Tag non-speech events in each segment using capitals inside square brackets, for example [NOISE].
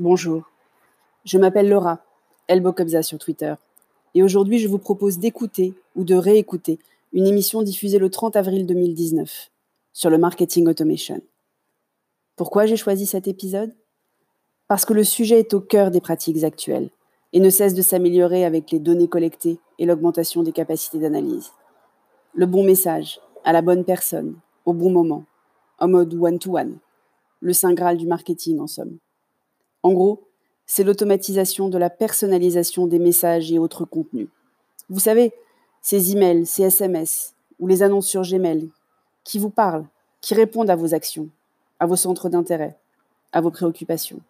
Bonjour, je m'appelle Laura, Elbokobza sur Twitter, et aujourd'hui je vous propose d'écouter ou de réécouter une émission diffusée le 30 avril 2019 sur le marketing automation. Pourquoi j'ai choisi cet épisode? Parce que le sujet est au cœur des pratiques actuelles et ne cesse de s'améliorer avec les données collectées et l'augmentation des capacités d'analyse. Le bon message, à la bonne personne, au bon moment, en mode one-to-one, le saint graal du marketing en somme. En gros, c'est l'automatisation de la personnalisation des messages et autres contenus. Vous savez, ces emails, ces SMS ou les annonces sur Gmail qui vous parlent, qui répondent à vos actions, à vos centres d'intérêt, à vos préoccupations.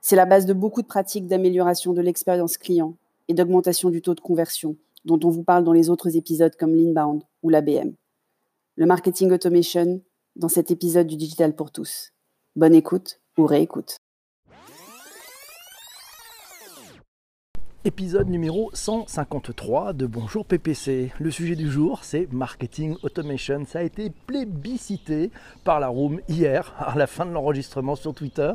C'est la base de beaucoup de pratiques d'amélioration de l'expérience client et d'augmentation du taux de conversion dont on vous parle dans les autres épisodes comme l'Inbound ou l'ABM. Le marketing automation dans cet épisode du Digital pour tous. Bonne écoute ou réécoute. Épisode numéro 153 de Bonjour PPC. Le sujet du jour, c'est marketing automation. Ça a été plébiscité par la room hier, [LAUGHS] à la fin de l'enregistrement sur Twitter.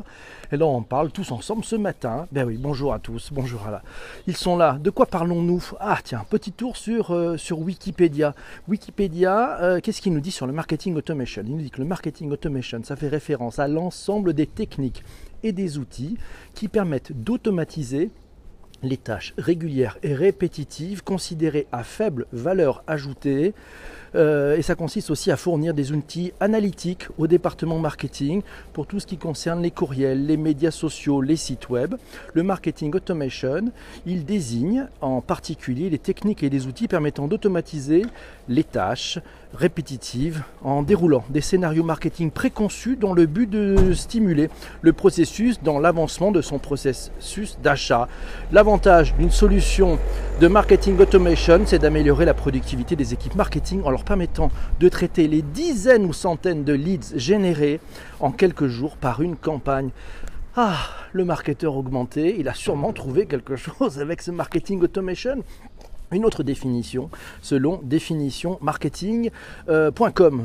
Et là, on parle tous ensemble ce matin. Ben oui, bonjour à tous, bonjour à la. Ils sont là. De quoi parlons-nous? Ah, tiens, petit tour sur, euh, sur Wikipédia. Wikipédia, euh, qu'est-ce qu'il nous dit sur le marketing automation? Il nous dit que le marketing automation, ça fait référence à l'ensemble des techniques et des outils qui permettent d'automatiser les tâches régulières et répétitives considérées à faible valeur ajoutée. Euh, et ça consiste aussi à fournir des outils analytiques au département marketing pour tout ce qui concerne les courriels, les médias sociaux, les sites web. Le marketing automation, il désigne en particulier les techniques et les outils permettant d'automatiser les tâches, répétitive en déroulant des scénarios marketing préconçus dans le but de stimuler le processus dans l'avancement de son processus d'achat. L'avantage d'une solution de marketing automation, c'est d'améliorer la productivité des équipes marketing en leur permettant de traiter les dizaines ou centaines de leads générés en quelques jours par une campagne. Ah, le marketeur augmenté, il a sûrement trouvé quelque chose avec ce marketing automation une autre définition selon définitionmarketing.com. Euh,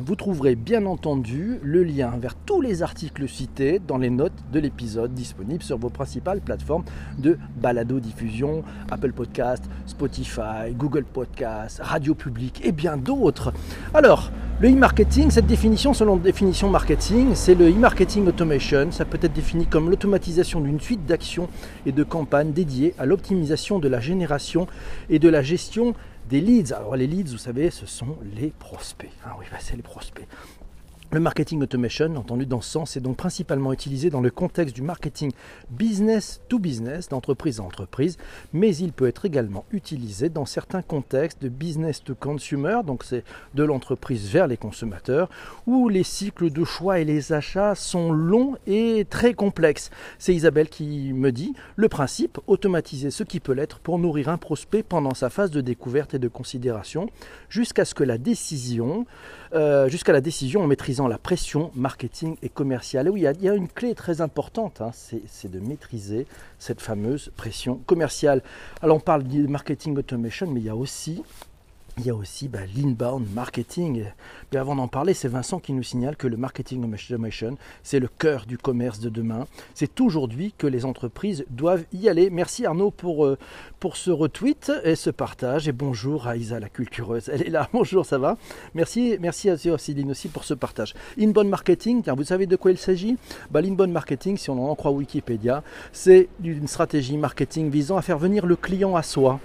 Vous trouverez bien entendu le lien vers tous les articles cités dans les notes de l'épisode disponibles sur vos principales plateformes de balado-diffusion, Apple Podcast, Spotify, Google Podcast, Radio Public et bien d'autres. Alors, le e-marketing, cette définition selon définition marketing, c'est le e-marketing automation. Ça peut être défini comme l'automatisation d'une suite d'actions et de campagnes dédiées à l'optimisation de la génération et de la gestion des leads. Alors les leads, vous savez, ce sont les prospects. Ah oui, bah, c'est les prospects. Le marketing automation, entendu dans ce sens, est donc principalement utilisé dans le contexte du marketing business to business, d'entreprise à entreprise, mais il peut être également utilisé dans certains contextes de business to consumer, donc c'est de l'entreprise vers les consommateurs, où les cycles de choix et les achats sont longs et très complexes. C'est Isabelle qui me dit le principe, automatiser ce qui peut l'être pour nourrir un prospect pendant sa phase de découverte et de considération, jusqu'à ce que la décision, euh, jusqu'à la décision en maîtrisant la pression marketing et commerciale. oui, il y, a, une clé très importante, hein, c'est de maîtriser cette fameuse pression commerciale. Alors on parle de marketing automation, mais il y a aussi il y a aussi bah, l'inbound marketing. Mais avant d'en parler, c'est Vincent qui nous signale que le marketing automation, c'est le cœur du commerce de demain. C'est aujourd'hui que les entreprises doivent y aller. Merci Arnaud pour, euh, pour ce retweet et ce partage. Et bonjour à Isa la cultureuse. Elle est là. [LAUGHS] Bonjour, ça va? Merci, merci à Céline aussi pour ce partage. Inbound marketing, vous savez de quoi il s'agit? Bah, L'inbound marketing, si on en croit Wikipédia, c'est une stratégie marketing visant à faire venir le client à soi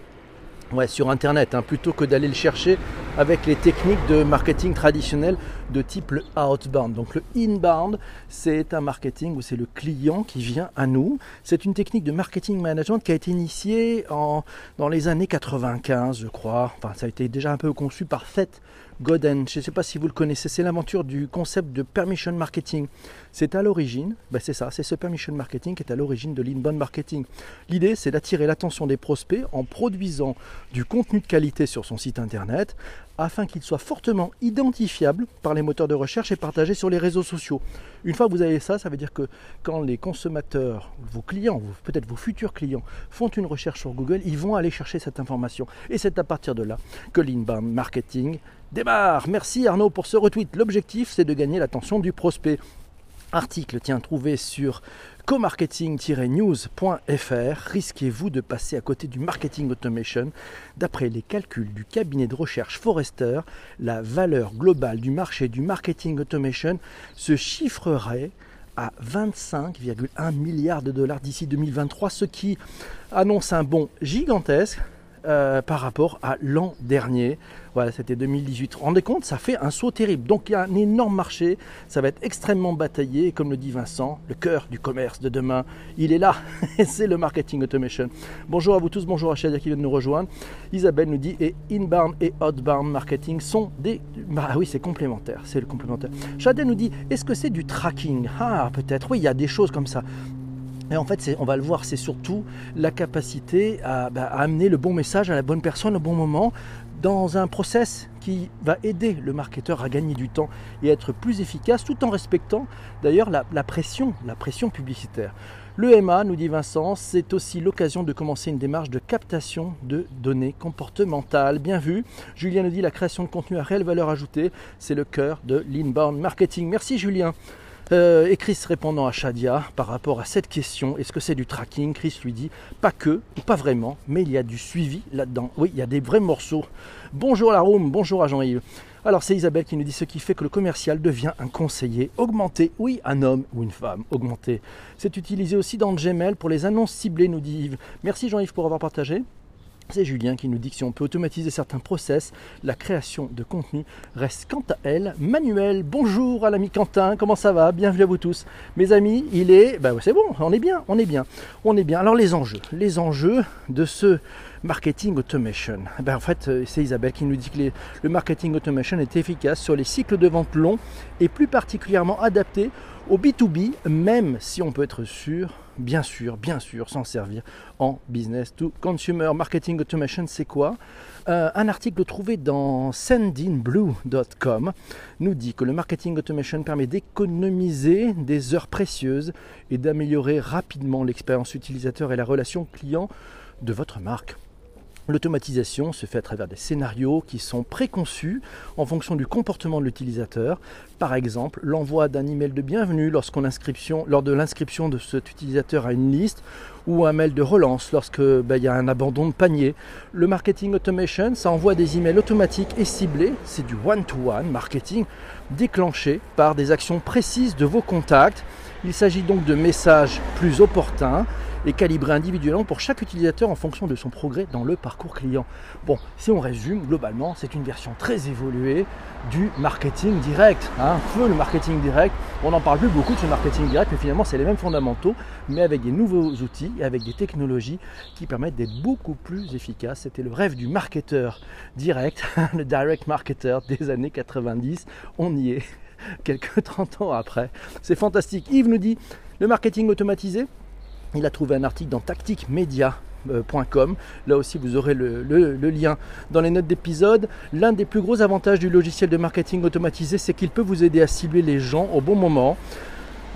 ouais, sur Internet, hein, plutôt que d'aller le chercher avec les techniques de marketing traditionnel de type le outbound. Donc le inbound, c'est un marketing où c'est le client qui vient à nous. C'est une technique de marketing management qui a été initiée en, dans les années 95, je crois. Enfin, ça a été déjà un peu conçu par Seth Godin. Je ne sais pas si vous le connaissez. C'est l'aventure du concept de permission marketing. C'est à l'origine, ben c'est ça, c'est ce permission marketing qui est à l'origine de l'inbound marketing. L'idée, c'est d'attirer l'attention des prospects en produisant du contenu de qualité sur son site internet afin qu'il soit fortement identifiable par les moteurs de recherche et partagé sur les réseaux sociaux. Une fois que vous avez ça, ça veut dire que quand les consommateurs, vos clients, peut-être vos futurs clients, font une recherche sur Google, ils vont aller chercher cette information. Et c'est à partir de là que l'inbound marketing démarre. Merci Arnaud pour ce retweet. L'objectif, c'est de gagner l'attention du prospect. Article, tiens, trouvé sur comarketing-news.fr. Risquez-vous de passer à côté du marketing automation? D'après les calculs du cabinet de recherche Forrester, la valeur globale du marché du marketing automation se chiffrerait à 25,1 milliards de dollars d'ici 2023, ce qui annonce un bond gigantesque euh, par rapport à l'an dernier. Voilà, c'était 2018. Rendez compte, ça fait un saut terrible. Donc il y a un énorme marché, ça va être extrêmement bataillé. Et comme le dit Vincent, le cœur du commerce de demain, il est là. [LAUGHS] c'est le marketing automation. Bonjour à vous tous, bonjour à Shadia qui vient de nous rejoindre. Isabelle nous dit et inbound et outbound marketing sont des. Ah oui, c'est complémentaire, c'est le complémentaire. Shadia nous dit est-ce que c'est du tracking? Ah, peut-être. Oui, il y a des choses comme ça. Et en fait, on va le voir, c'est surtout la capacité bah, à, amener le bon message à la bonne personne au bon moment dans un process qui va aider le marketeur à gagner du temps et être plus efficace tout en respectant d'ailleurs la, la, pression, la pression publicitaire. Le MA, nous dit Vincent, c'est aussi l'occasion de commencer une démarche de captation de données comportementales. Bien vu. Julien nous dit la création de contenu à réelle valeur ajoutée, c'est le cœur de l'inbound marketing. Merci Julien. Euh, et Chris répondant à Shadia par rapport à cette question, est-ce que c'est du tracking? Chris lui dit, pas que, pas vraiment, mais il y a du suivi là-dedans. Oui, il y a des vrais morceaux. Bonjour à la room, bonjour à Jean-Yves. Alors c'est Isabelle qui nous dit ce qui fait que le commercial devient un conseiller augmenté. Oui, un homme ou une femme augmenté. C'est utilisé aussi dans Gmail pour les annonces ciblées, nous dit Yves. Merci Jean-Yves pour avoir partagé. C'est Julien qui nous dit que si on peut automatiser certains process, la création de contenu reste quant à elle manuelle. Bonjour à l'ami Quentin, comment ça va? Bienvenue à vous tous. Mes amis, il est... Ben c'est bon, on est bien, on est bien, on est bien. Alors les enjeux, les enjeux de ce marketing automation. Ben, en fait, euh, c'est Isabelle qui nous dit que le marketing automation est efficace sur les cycles de vente longs et plus particulièrement adapté au B2B, même si on peut être sûr bien sûr, bien sûr, s'en servir en business to consumer. Marketing automation, c'est quoi? Euh, Un article trouvé dans sendinblue.com nous dit que le marketing automation permet d'économiser des heures précieuses et d'améliorer rapidement l'expérience utilisateur et la relation client de votre marque. L'automatisation se fait à travers des scénarios qui sont préconçus en fonction du comportement de l'utilisateur. Par exemple, l'envoi d'un email de bienvenue lorsqu'on lors de l'inscription de cet utilisateur à une liste ou un mail de relance lorsque ben, y a un abandon de panier. Le marketing automation, ça envoie des emails automatiques et ciblés. C'est du one-to-one -one marketing déclenché par des actions précises de vos contacts. Il s'agit donc de messages plus opportuns et calibré individuellement pour chaque utilisateur en fonction de son progrès dans le parcours client. Bon, si on résume, globalement, c'est une version très évoluée du marketing direct. Hein. Le marketing direct, on n'en parle plus beaucoup de ce marketing direct, mais finalement c'est les mêmes fondamentaux, mais avec des nouveaux outils et avec des technologies qui permettent d'être beaucoup plus efficaces. C'était le rêve du marketeur direct, [LAUGHS] le direct marketer des années 90. On y est [LAUGHS] quelques 30 ans après. C'est fantastique. Yves nous dit le marketing automatisé, il a trouvé un article dans tacticmedia.com. Là aussi, vous aurez le, lien dans les notes d'épisode. L'un des plus gros avantages du logiciel de marketing automatisé, c'est qu'il peut vous aider à cibler les gens au bon moment.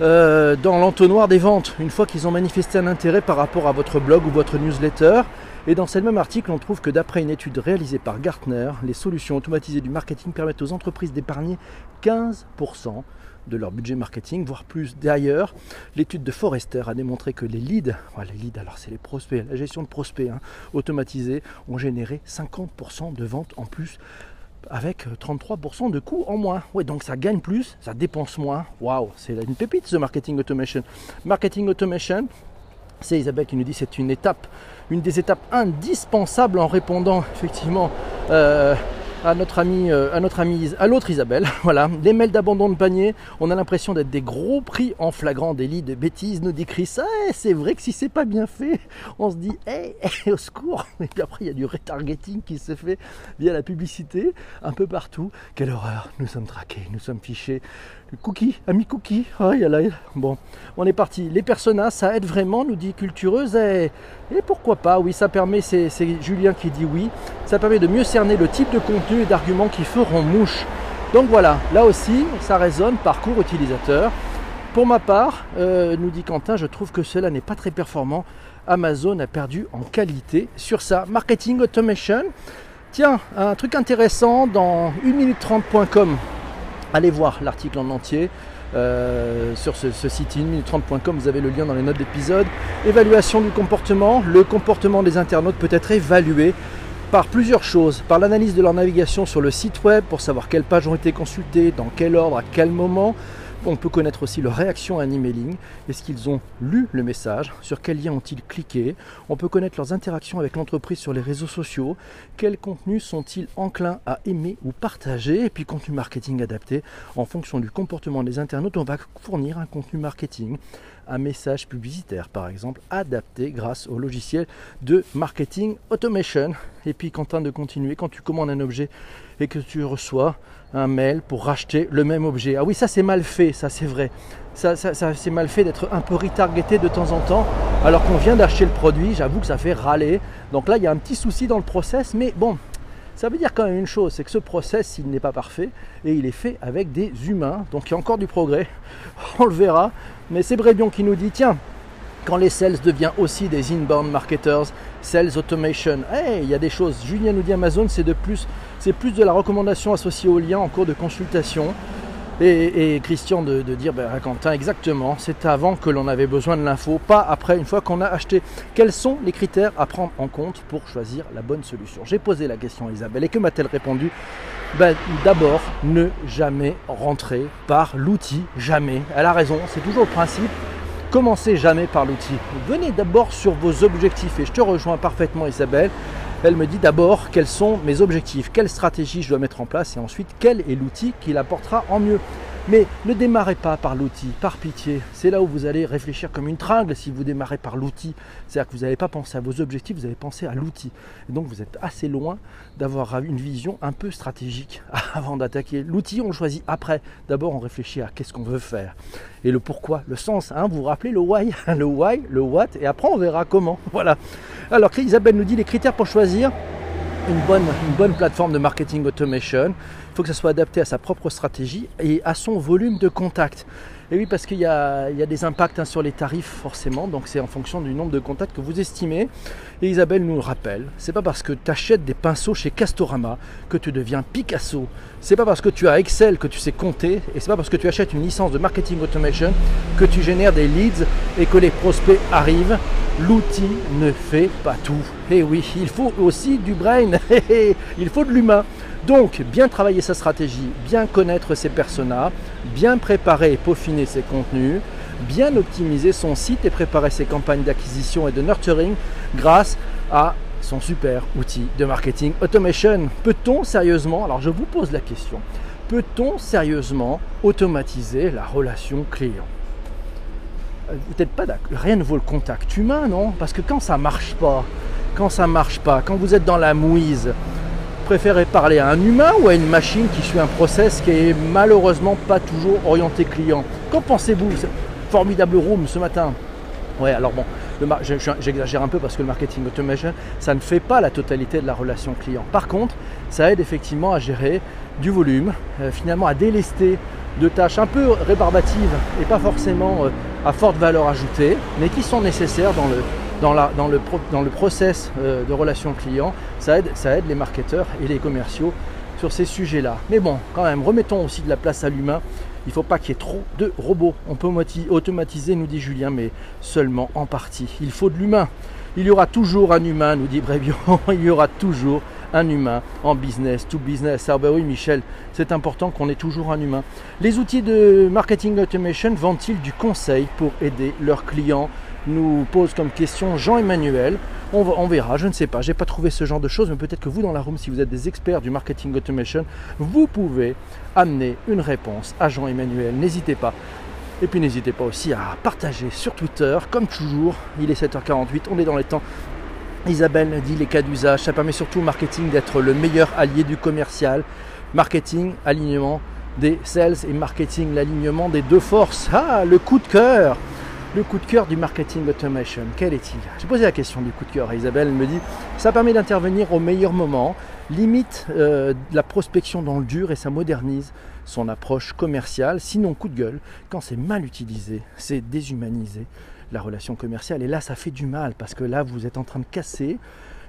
Euh, dans l'entonnoir des ventes, une fois qu'ils ont manifesté un intérêt par rapport à votre blog ou votre newsletter. Et dans ce même article, on trouve que d'après une étude réalisée par Gartner, les solutions automatisées du marketing permettent aux entreprises d'épargner 15% de leur budget marketing, voire plus. D'ailleurs, l'étude de Forrester a démontré que les leads, les leads, alors c'est les prospects, la gestion de prospects hein, automatisés, ont généré 50% de ventes en plus avec 33% de coûts en moins. Ouais, donc ça gagne plus, ça dépense moins. Waouh, c'est une pépite ce marketing automation. Marketing automation, c'est Isabelle qui nous dit c'est une étape, une des étapes indispensables en répondant effectivement euh, à notre ami, euh, à notre ami, à l'autre Isabelle. [LAUGHS] Voilà, les mails d'abandon de panier, on a l'impression d'être des gros prix en flagrant délit de bêtises, nous dit Chris. Eh, c'est vrai que si c'est pas bien fait, [LAUGHS] on se dit, hey, eh, au secours. [LAUGHS] Et puis après, il y a du retargeting qui se fait via la publicité, un peu partout. Quelle horreur, nous sommes traqués, nous sommes fichés. Cookie, ami Cookie. Oh, bon, on est parti. Les personas, ça aide vraiment, nous dit Cultureuse. Et, pourquoi pas? Oui, ça permet, c'est Julien qui dit oui, ça permet de mieux cerner le type de contenu et d'arguments qui feront mouche. Donc voilà, là aussi, ça résonne parcours utilisateur. Pour ma part, euh, nous dit Quentin, je trouve que cela n'est pas très performant. Amazon a perdu en qualité sur ça. Marketing automation. Tiens, un truc intéressant dans 1minute30.com Allez voir l'article en entier. euh, sur ce, site 1 minute 30.com, vous avez le lien dans les notes d'épisode. Évaluation du comportement. Le comportement des internautes peut être évalué par plusieurs choses, par l'analyse de leur navigation sur le site web pour savoir quelles pages ont été consultées, dans quel ordre, à quel moment, on peut connaître aussi leur réaction à un emailing. Est-ce qu'ils ont lu le message? Sur quel lien ont-ils cliqué? On peut connaître leurs interactions avec l'entreprise sur les réseaux sociaux. Quels contenus sont-ils enclins à aimer ou partager? Et puis contenu marketing adapté. En fonction du comportement des internautes, on va fournir un contenu marketing un message publicitaire par exemple adapté grâce au logiciel de marketing automation. Et puis Quentin de continuer, quand tu commandes un objet et que tu reçois un mail pour racheter le même objet. Ah oui, ça c'est mal fait, ça c'est vrai. Ça, c'est mal fait d'être un peu retargeté de temps en temps alors qu'on vient d'acheter le produit. J'avoue que ça fait râler. Donc là, il y a un petit souci dans le process, mais bon, ça veut dire quand même une chose, c'est que ce process, il n'est pas parfait et il est fait avec des humains. Donc il y a encore du progrès, [LAUGHS] on le verra. Mais c'est Brébion qui nous dit, tiens, quand les sales deviennent aussi des inbound marketers, sales automation, hey, il y a des choses. Julien nous dit Amazon, c'est de plus, c'est plus de la recommandation associée au lien en cours de consultation. Et, Christian de, dire, ben, Quentin, exactement, c'est avant que l'on avait besoin de l'info, pas après, une fois qu'on a acheté. Quels sont les critères à prendre en compte pour choisir la bonne solution? J'ai posé la question à Isabelle et que m'a-t-elle répondu? Ben, D'abord, ne jamais rentrer par l'outil, jamais. Elle a raison, c'est toujours le principe. Commencez jamais par l'outil. Venez d'abord sur vos objectifs et je te rejoins parfaitement Isabelle. Elle me dit d'abord quels sont mes objectifs, quelle stratégie je dois mettre en place? Et ensuite quel est l'outil qui l'apportera en mieux? Mais ne démarrez pas par l'outil, par pitié. C'est là où vous allez réfléchir comme une tringle si vous démarrez par l'outil. C'est-à-dire que vous n'avez pas pensé à vos objectifs, vous avez pensé à l'outil. Donc vous êtes assez loin d'avoir une vision un peu stratégique [LAUGHS] avant d'attaquer. L'outil, on le choisit après. D'abord, on réfléchit à qu'est-ce qu'on veut faire. Et le pourquoi, le sens. Hein, vous vous rappelez le why, [LAUGHS] le why, le what, et après on verra comment. [LAUGHS] Voilà. Alors Isabelle nous dit les critères pour choisir une bonne, une bonne plateforme de marketing automation. Il faut que ça soit adapté à sa propre stratégie et à son volume de contact. Et oui, parce qu'il y, a, des impacts hein, sur les tarifs forcément, donc c'est en fonction du nombre de contacts que vous estimez. Et Isabelle nous le rappelle, c'est pas parce que tu achètes des pinceaux chez Castorama que tu deviens Picasso. C'est pas parce que tu as Excel que tu sais compter, et c'est pas parce que tu achètes une licence de marketing automation que tu génères des leads et que les prospects arrivent. L'outil ne fait pas tout. Et oui, il faut aussi du brain, [LAUGHS] il faut de l'humain. Donc, bien travailler sa stratégie, bien connaître ses personas, bien préparer et peaufiner ses contenus, bien optimiser son site et préparer ses campagnes d'acquisition et de nurturing grâce à son super outil de marketing automation. Peut-on sérieusement, alors je vous pose la question, peut-on sérieusement automatiser la relation client? Euh, Vous n'êtes pas d'accord, rien ne vaut le contact humain, non? Parce que quand ça marche pas, quand ça marche pas, quand vous êtes dans la mouise, préférez parler à un humain ou à une machine qui suit un process qui est malheureusement pas toujours orienté client? Qu'en pensez-vous? Formidable room ce matin. Ouais, alors bon, j'exagère un peu parce que le marketing automation, ça ne fait pas la totalité de la relation client. Par contre, ça aide effectivement à gérer du volume, euh, finalement à délester de tâches un peu rébarbatives et pas forcément euh, à forte valeur ajoutée, mais qui sont nécessaires dans le, dans, dans, le, dans le process euh, de relation client, ça aide, ça aide les marketeurs et les commerciaux sur ces sujets-là. Mais bon, quand même, remettons aussi de la place à l'humain. Il ne faut pas qu'il y ait trop de robots. On peut automatiser, nous dit Julien, mais seulement en partie. Il faut de l'humain. Il y aura toujours un humain, nous dit Brévion. [LAUGHS] Il y aura toujours un humain en business to business. Ah ben oui, Michel, c'est important qu'on ait toujours un humain. Les outils de marketing automation vendent-ils du conseil pour aider leurs clients nous pose comme question Jean-Emmanuel. On, verra, je ne sais pas, j'ai pas trouvé ce genre de choses, mais peut-être que vous dans la room, si vous êtes des experts du marketing automation, vous pouvez amener une réponse à Jean-Emmanuel. N'hésitez pas. Et puis n'hésitez pas aussi à partager sur Twitter, comme toujours. Il est 7h48, on est dans les temps. Isabelle dit les cas d'usage. Ça permet surtout au marketing d'être le meilleur allié du commercial. Marketing, alignement des sales et marketing, l'alignement des deux forces. Ah, le coup de cœur le coup de cœur du marketing automation, quel est-il? J'ai posé la question du coup de cœur à Isabelle, elle me dit ça permet d'intervenir au meilleur moment, limite euh, la prospection dans le dur et ça modernise son approche commerciale. Sinon, coup de gueule, quand c'est mal utilisé, c'est déshumanisé. la relation commerciale. Et là, ça fait du mal parce que là, vous êtes en train de casser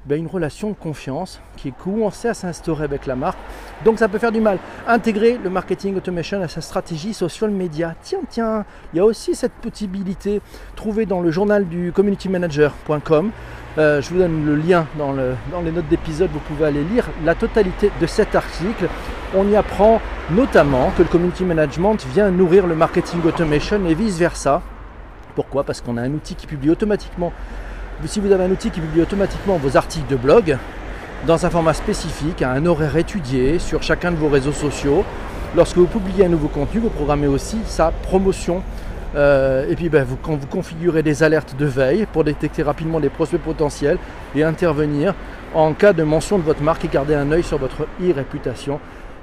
ben, une relation de confiance qui commencé à s'instaurer avec la marque. Donc ça peut faire du mal. Intégrer le marketing automation à sa stratégie social media. Tiens, tiens, il y a aussi cette possibilité trouvée dans le journal du communitymanager.com. Euh, je vous donne le lien dans, dans les notes d'épisode, vous pouvez aller lire la totalité de cet article. On y apprend notamment que le community management vient nourrir le marketing automation et vice-versa. Pourquoi? Parce qu'on a un outil qui publie automatiquement si vous avez un outil qui publie automatiquement vos articles de blog dans un format spécifique, à un horaire étudié sur chacun de vos réseaux sociaux, lorsque vous publiez un nouveau contenu, vous programmez aussi sa promotion. Euh, et puis ben, vous, quand vous configurez des alertes de veille pour détecter rapidement des prospects potentiels et intervenir en cas de mention de votre marque et garder un œil sur votre e-réputation.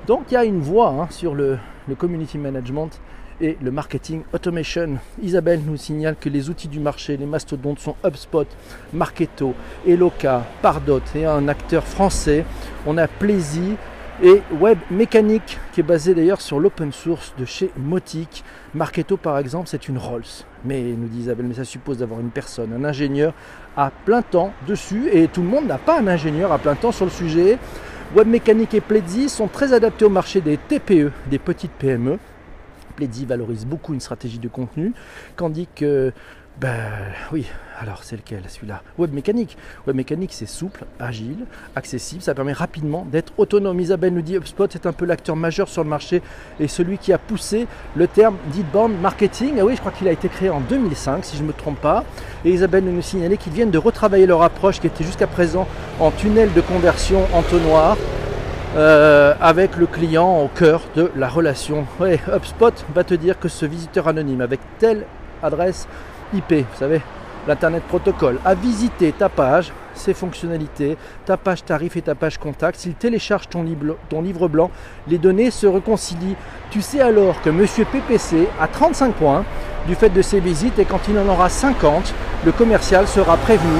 Donc il y a une voie hein, sur le, le community management et le marketing automation. Isabelle nous signale que les outils du marché, les mastodontes sont HubSpot, Marketo, Eloka, Pardot et un acteur français. On a Plaisy et Web Mécanique qui est basé d'ailleurs sur l'open source de chez Motic. Marketo par exemple c'est une Rolls. Mais nous dit Isabelle, mais ça suppose d'avoir une personne, un ingénieur à plein temps dessus et tout le monde n'a pas un ingénieur à plein temps sur le sujet. Web Mécanique et Plaisy sont très adaptés au marché des TPE, des petites PME. Pledzi valorise beaucoup une stratégie de contenu, tandis que, ben oui, alors c'est lequel celui-là? Web mécanique. Web mécanique c'est souple, agile, accessible, ça permet rapidement d'être autonome. Isabelle nous dit HubSpot est un peu l'acteur majeur sur le marché et celui qui a poussé le terme d'Inbound Marketing. Ah oui, je crois qu'il a été créé en 2005 si je ne me trompe pas. Et Isabelle nous signalait qu'ils viennent de retravailler leur approche qui était jusqu'à présent en tunnel de conversion entonnoir euh, avec le client au cœur de la relation. Ouais, HubSpot va te dire que ce visiteur anonyme avec telle adresse IP, vous savez, l'Internet Protocol, a visité ta page, ses fonctionnalités, ta page tarif et ta page contact. S'il télécharge ton, livre blanc, les données se réconcilient. Tu sais alors que Monsieur PPC a 35 points du fait de ses visites et quand il en aura 50, le commercial sera prévenu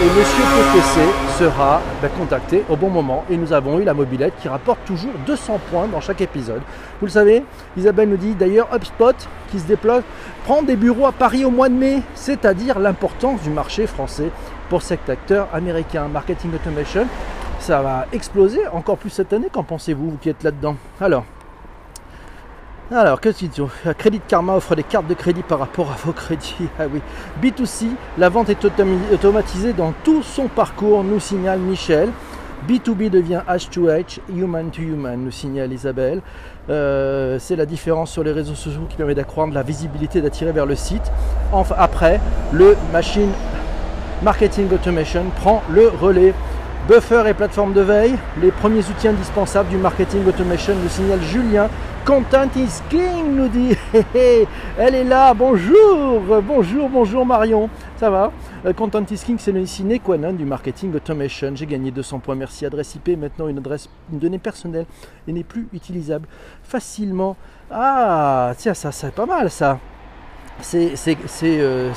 et Monsieur PPC sera ben, contacté au bon moment. Et nous avons eu la mobilette qui rapporte toujours 200 points dans chaque épisode. Vous le savez, Isabelle nous dit d'ailleurs HubSpot qui se déploie prend des bureaux à Paris au mois de mai, c'est-à-dire l'importance du marché français pour cet acteur américain. Marketing Automation, ça va exploser encore plus cette année. Qu'en pensez-vous, vous qui êtes là-dedans? Alors, alors, qu'ils disent Crédit Karma offre des cartes de crédit par rapport à vos crédits. Ah oui. B2C, la vente est automatisée dans tout son parcours, nous signale Michel. B2B devient H2H, human to human, nous signale Isabelle. Euh, c'est la différence sur les réseaux sociaux qui permet d'accroître la visibilité, d'attirer vers le site. Enfin, après, le machine Marketing Automation prend le relais. Buffer et plateforme de veille, les premiers outils indispensables du marketing automation, nous signale Julien. Content is king, nous dit. [LAUGHS] Elle est là, bonjour, bonjour, bonjour Marion. Ça va? Euh, Content is king, c'est le sine qua non du marketing automation. J'ai gagné 200 points, merci. Adresse IP, maintenant une adresse, une donnée personnelle et n'est plus utilisable facilement. Ah, tiens, ça, c'est pas mal ça. C'est euh,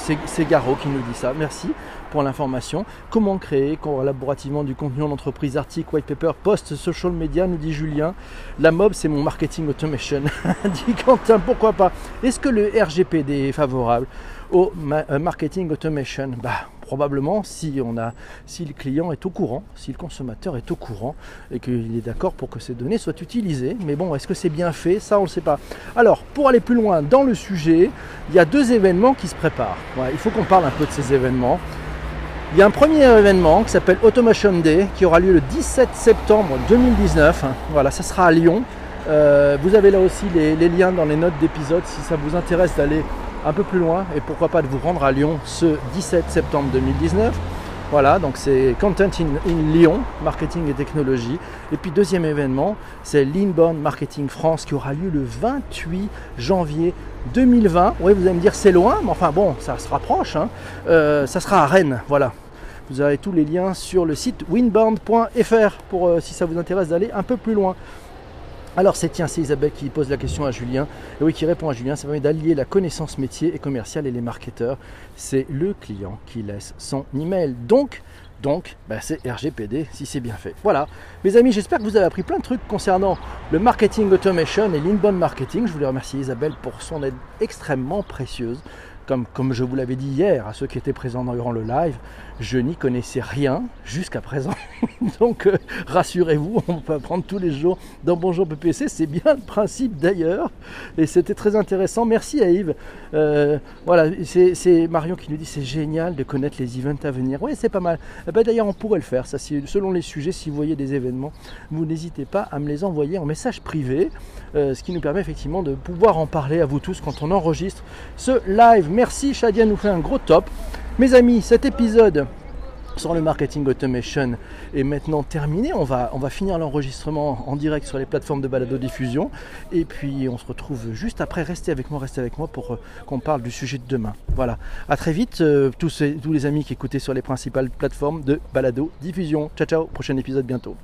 Garo qui nous dit ça. Merci pour l'information. Comment créer collaborativement du contenu en entreprise, article, white paper, post, social media, nous dit Julien. La mob, c'est mon marketing automation. [LAUGHS] dit Quentin, pourquoi pas? Est-ce que le RGPD est favorable au euh, marketing automation? Bah, probablement si on a si le client est au courant, si le consommateur est au courant et qu'il est d'accord pour que ces données soient utilisées. Mais bon, est-ce que c'est bien fait? Ça, on ne sait pas. Alors, pour aller plus loin dans le sujet, il y a deux événements qui se préparent. il faut qu'on parle un peu de ces événements. Il y a un premier événement qui s'appelle Automation Day qui aura lieu le 17 septembre 2019. Voilà, ça sera à Lyon. Euh, vous avez là aussi les, liens dans les notes d'épisode si ça vous intéresse d'aller un peu plus loin et pourquoi pas de vous rendre à Lyon ce 17 septembre 2019. Voilà, donc c'est Content in, Lyon, marketing et technologie. Et puis deuxième événement, c'est l'Inbound Marketing France qui aura lieu le 28 janvier 2020. Oui, vous allez me dire c'est loin, mais enfin bon, ça se rapproche. Hein. Euh, ça sera à Rennes, voilà. Vous avez tous les liens sur le site winbound.fr pour euh, si ça vous intéresse d'aller un peu plus loin. Alors c'est tiens, c'est Isabelle qui pose la question à Julien. Et oui, qui répond à Julien, ça permet d'allier la connaissance métier et commerciale et les marketeurs. C'est le client qui laisse son email. Donc, donc, bah, c'est RGPD si c'est bien fait. Voilà, mes amis, j'espère que vous avez appris plein de trucs concernant le marketing automation et l'inbound marketing. Je voulais remercier Isabelle pour son aide extrêmement précieuse comme, comme je vous l'avais dit hier à ceux qui étaient présents durant le live, je n'y connaissais rien jusqu'à présent. [LAUGHS] Donc euh, rassurez-vous, on peut apprendre tous les jours dans Bonjour PPC, c'est bien le principe d'ailleurs. Et c'était très intéressant. Merci à Yves. Euh, voilà, c'est Marion qui nous dit c'est génial de connaître les events à venir. Oui, c'est pas mal. Eh ben, d'ailleurs, on pourrait le faire. Ça, selon les sujets, si vous voyez des événements, vous n'hésitez pas à me les envoyer en message privé, euh, ce qui nous permet effectivement de pouvoir en parler à vous tous quand on enregistre ce live. Merci, Shadia nous fait un gros top. Mes amis, cet épisode sur le marketing automation est maintenant terminé. On va, finir l'enregistrement en direct sur les plateformes de balado diffusion. Et puis on se retrouve juste après. Restez avec moi, restez avec moi pour euh, qu'on parle du sujet de demain. Voilà. À très vite, euh, tous, tous les amis qui écoutaient sur les principales plateformes de balado diffusion. Ciao ciao, prochain épisode bientôt.